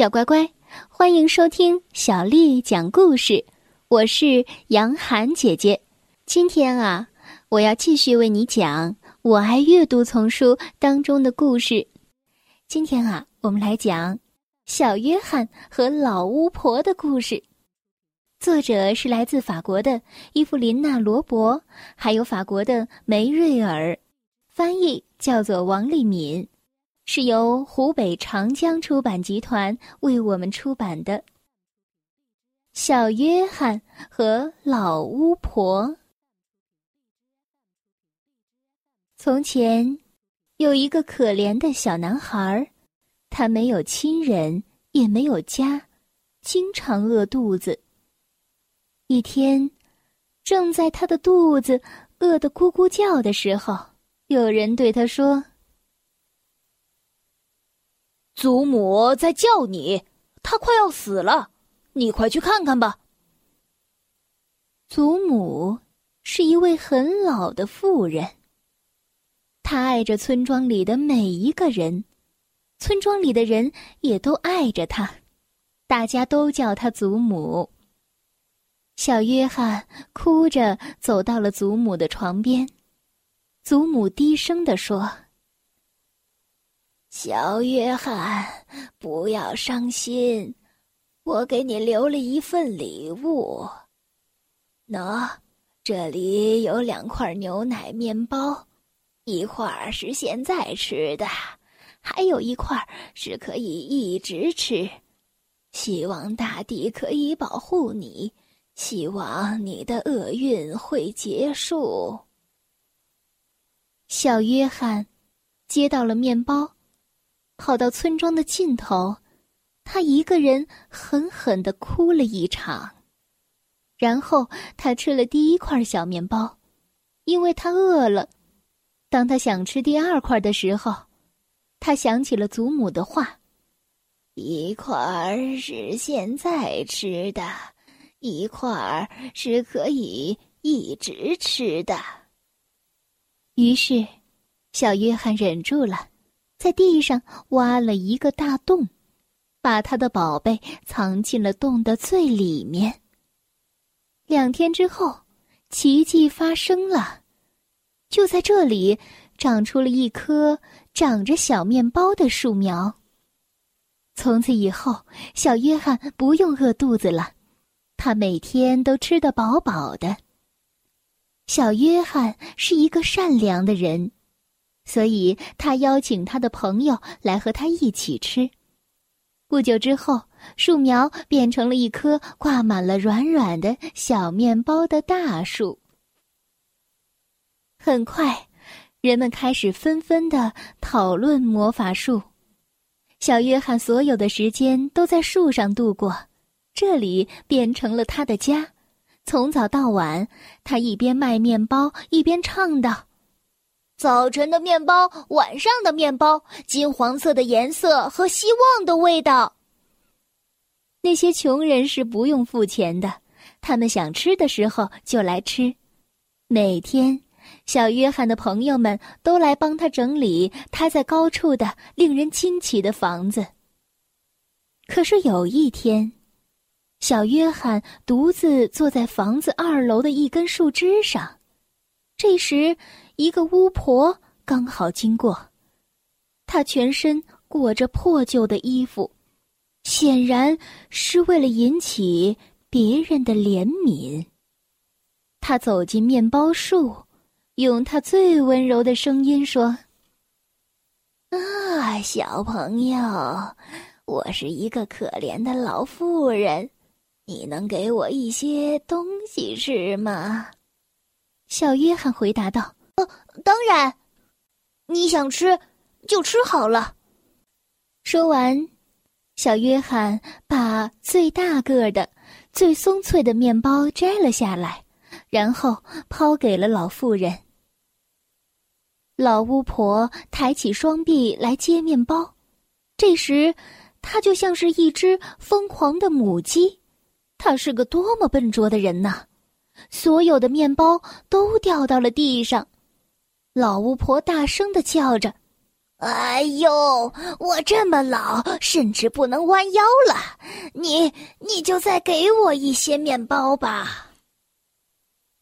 小乖乖，欢迎收听小丽讲故事。我是杨涵姐姐。今天啊，我要继续为你讲《我爱阅读》丛书当中的故事。今天啊，我们来讲小约翰和老巫婆的故事。作者是来自法国的伊芙琳娜·罗伯，还有法国的梅瑞尔，翻译叫做王丽敏。是由湖北长江出版集团为我们出版的《小约翰和老巫婆》。从前，有一个可怜的小男孩，他没有亲人，也没有家，经常饿肚子。一天，正在他的肚子饿得咕咕叫的时候，有人对他说。祖母在叫你，她快要死了，你快去看看吧。祖母是一位很老的妇人，她爱着村庄里的每一个人，村庄里的人也都爱着她，大家都叫她祖母。小约翰哭着走到了祖母的床边，祖母低声地说。小约翰，不要伤心，我给你留了一份礼物。喏，这里有两块牛奶面包，一块是现在吃的，还有一块是可以一直吃。希望大地可以保护你，希望你的厄运会结束。小约翰接到了面包。跑到村庄的尽头，他一个人狠狠的哭了一场。然后他吃了第一块小面包，因为他饿了。当他想吃第二块的时候，他想起了祖母的话：“一块儿是现在吃的，一块儿是可以一直吃的。”于是，小约翰忍住了。在地上挖了一个大洞，把他的宝贝藏进了洞的最里面。两天之后，奇迹发生了，就在这里长出了一棵长着小面包的树苗。从此以后，小约翰不用饿肚子了，他每天都吃得饱饱的。小约翰是一个善良的人。所以，他邀请他的朋友来和他一起吃。不久之后，树苗变成了一棵挂满了软软的小面包的大树。很快，人们开始纷纷的讨论魔法树。小约翰所有的时间都在树上度过，这里变成了他的家。从早到晚，他一边卖面包，一边唱道。早晨的面包，晚上的面包，金黄色的颜色和希望的味道。那些穷人是不用付钱的，他们想吃的时候就来吃。每天，小约翰的朋友们都来帮他整理他在高处的令人惊奇的房子。可是有一天，小约翰独自坐在房子二楼的一根树枝上，这时。一个巫婆刚好经过，她全身裹着破旧的衣服，显然是为了引起别人的怜悯。她走进面包树，用她最温柔的声音说：“啊，小朋友，我是一个可怜的老妇人，你能给我一些东西吃吗？”小约翰回答道。当然，你想吃就吃好了。说完，小约翰把最大个的、最松脆的面包摘了下来，然后抛给了老妇人。老巫婆抬起双臂来接面包，这时，她就像是一只疯狂的母鸡。她是个多么笨拙的人呐！所有的面包都掉到了地上。老巫婆大声的叫着：“哎呦，我这么老，甚至不能弯腰了。你，你就再给我一些面包吧。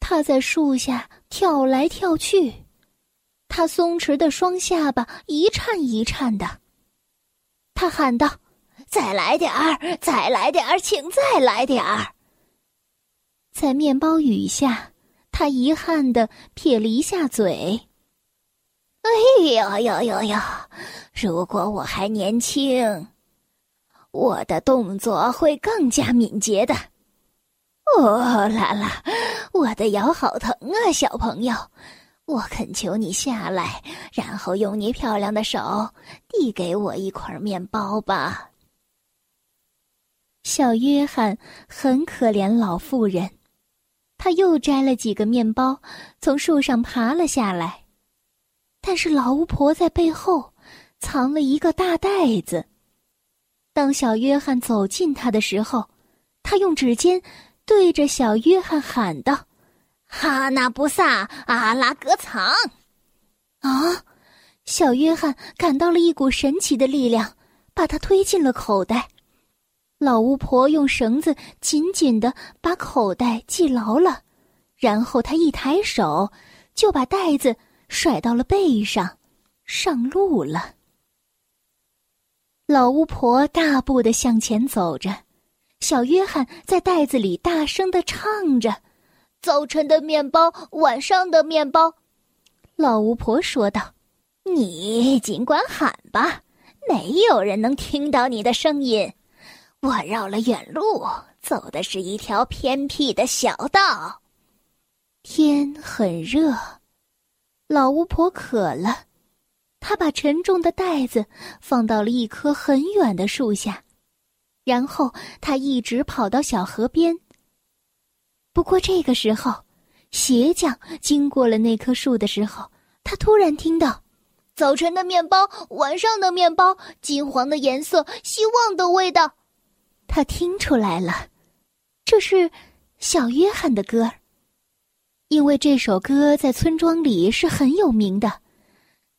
他在树下跳来跳去，他松弛的双下巴一颤一颤的。他喊道：“再来点儿，再来点儿，请再来点儿。”在面包雨下，他遗憾的撇了一下嘴。哎呀呀呀呀！如果我还年轻，我的动作会更加敏捷的。哦啦啦，我的腰好疼啊，小朋友！我恳求你下来，然后用你漂亮的手递给我一块面包吧。小约翰很可怜老妇人，他又摘了几个面包，从树上爬了下来。但是老巫婆在背后藏了一个大袋子。当小约翰走近他的时候，他用指尖对着小约翰喊道：“哈纳布萨阿拉格藏！”啊！小约翰感到了一股神奇的力量，把他推进了口袋。老巫婆用绳子紧紧的把口袋系牢了，然后她一抬手就把袋子。甩到了背上，上路了。老巫婆大步的向前走着，小约翰在袋子里大声的唱着：“早晨的面包，晚上的面包。”老巫婆说道：“你尽管喊吧，没有人能听到你的声音。我绕了远路，走的是一条偏僻的小道。天很热。”老巫婆渴了，她把沉重的袋子放到了一棵很远的树下，然后她一直跑到小河边。不过这个时候，鞋匠经过了那棵树的时候，他突然听到：“早晨的面包，晚上的面包，金黄的颜色，希望的味道。”他听出来了，这是小约翰的歌儿。因为这首歌在村庄里是很有名的，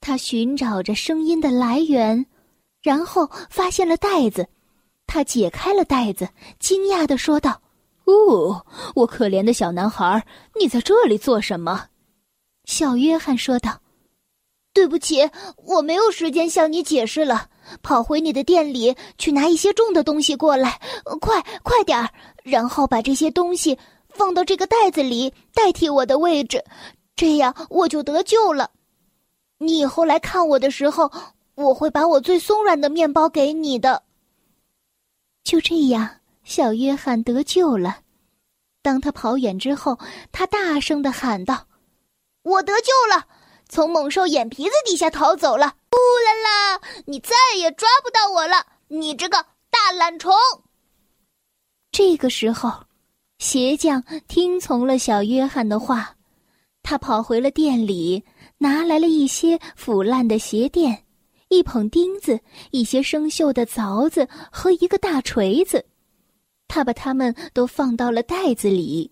他寻找着声音的来源，然后发现了袋子。他解开了袋子，惊讶的说道：“哦，我可怜的小男孩，你在这里做什么？”小约翰说道：“对不起，我没有时间向你解释了。跑回你的店里去拿一些重的东西过来，快快点儿，然后把这些东西。”放到这个袋子里，代替我的位置，这样我就得救了。你以后来看我的时候，我会把我最松软的面包给你的。就这样，小约翰得救了。当他跑远之后，他大声的喊道：“我得救了，从猛兽眼皮子底下逃走了！呼啦啦，你再也抓不到我了，你这个大懒虫！”这个时候。鞋匠听从了小约翰的话，他跑回了店里，拿来了一些腐烂的鞋垫、一捧钉子、一些生锈的凿子和一个大锤子。他把它们都放到了袋子里。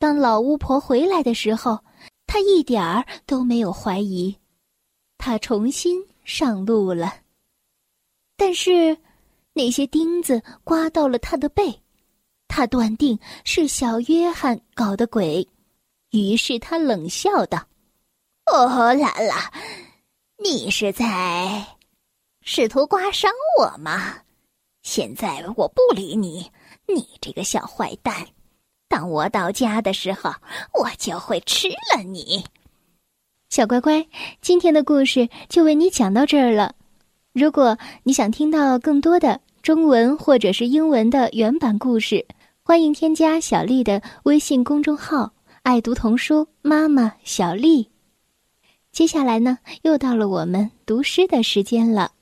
当老巫婆回来的时候，他一点儿都没有怀疑，他重新上路了。但是，那些钉子刮到了他的背。他断定是小约翰搞的鬼，于是他冷笑道：“哦，兰兰，你是在试图刮伤我吗？现在我不理你，你这个小坏蛋！当我到家的时候，我就会吃了你。”小乖乖，今天的故事就为你讲到这儿了。如果你想听到更多的中文或者是英文的原版故事，欢迎添加小丽的微信公众号“爱读童书妈妈小丽”。接下来呢，又到了我们读诗的时间了。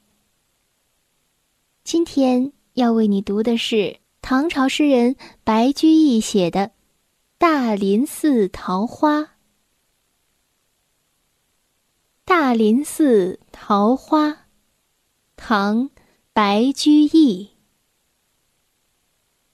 今天要为你读的是唐朝诗人白居易写的《大林寺桃花》。大林寺桃花，唐，白居易。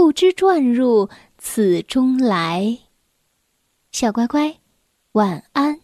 不知转入此中来。小乖乖，晚安。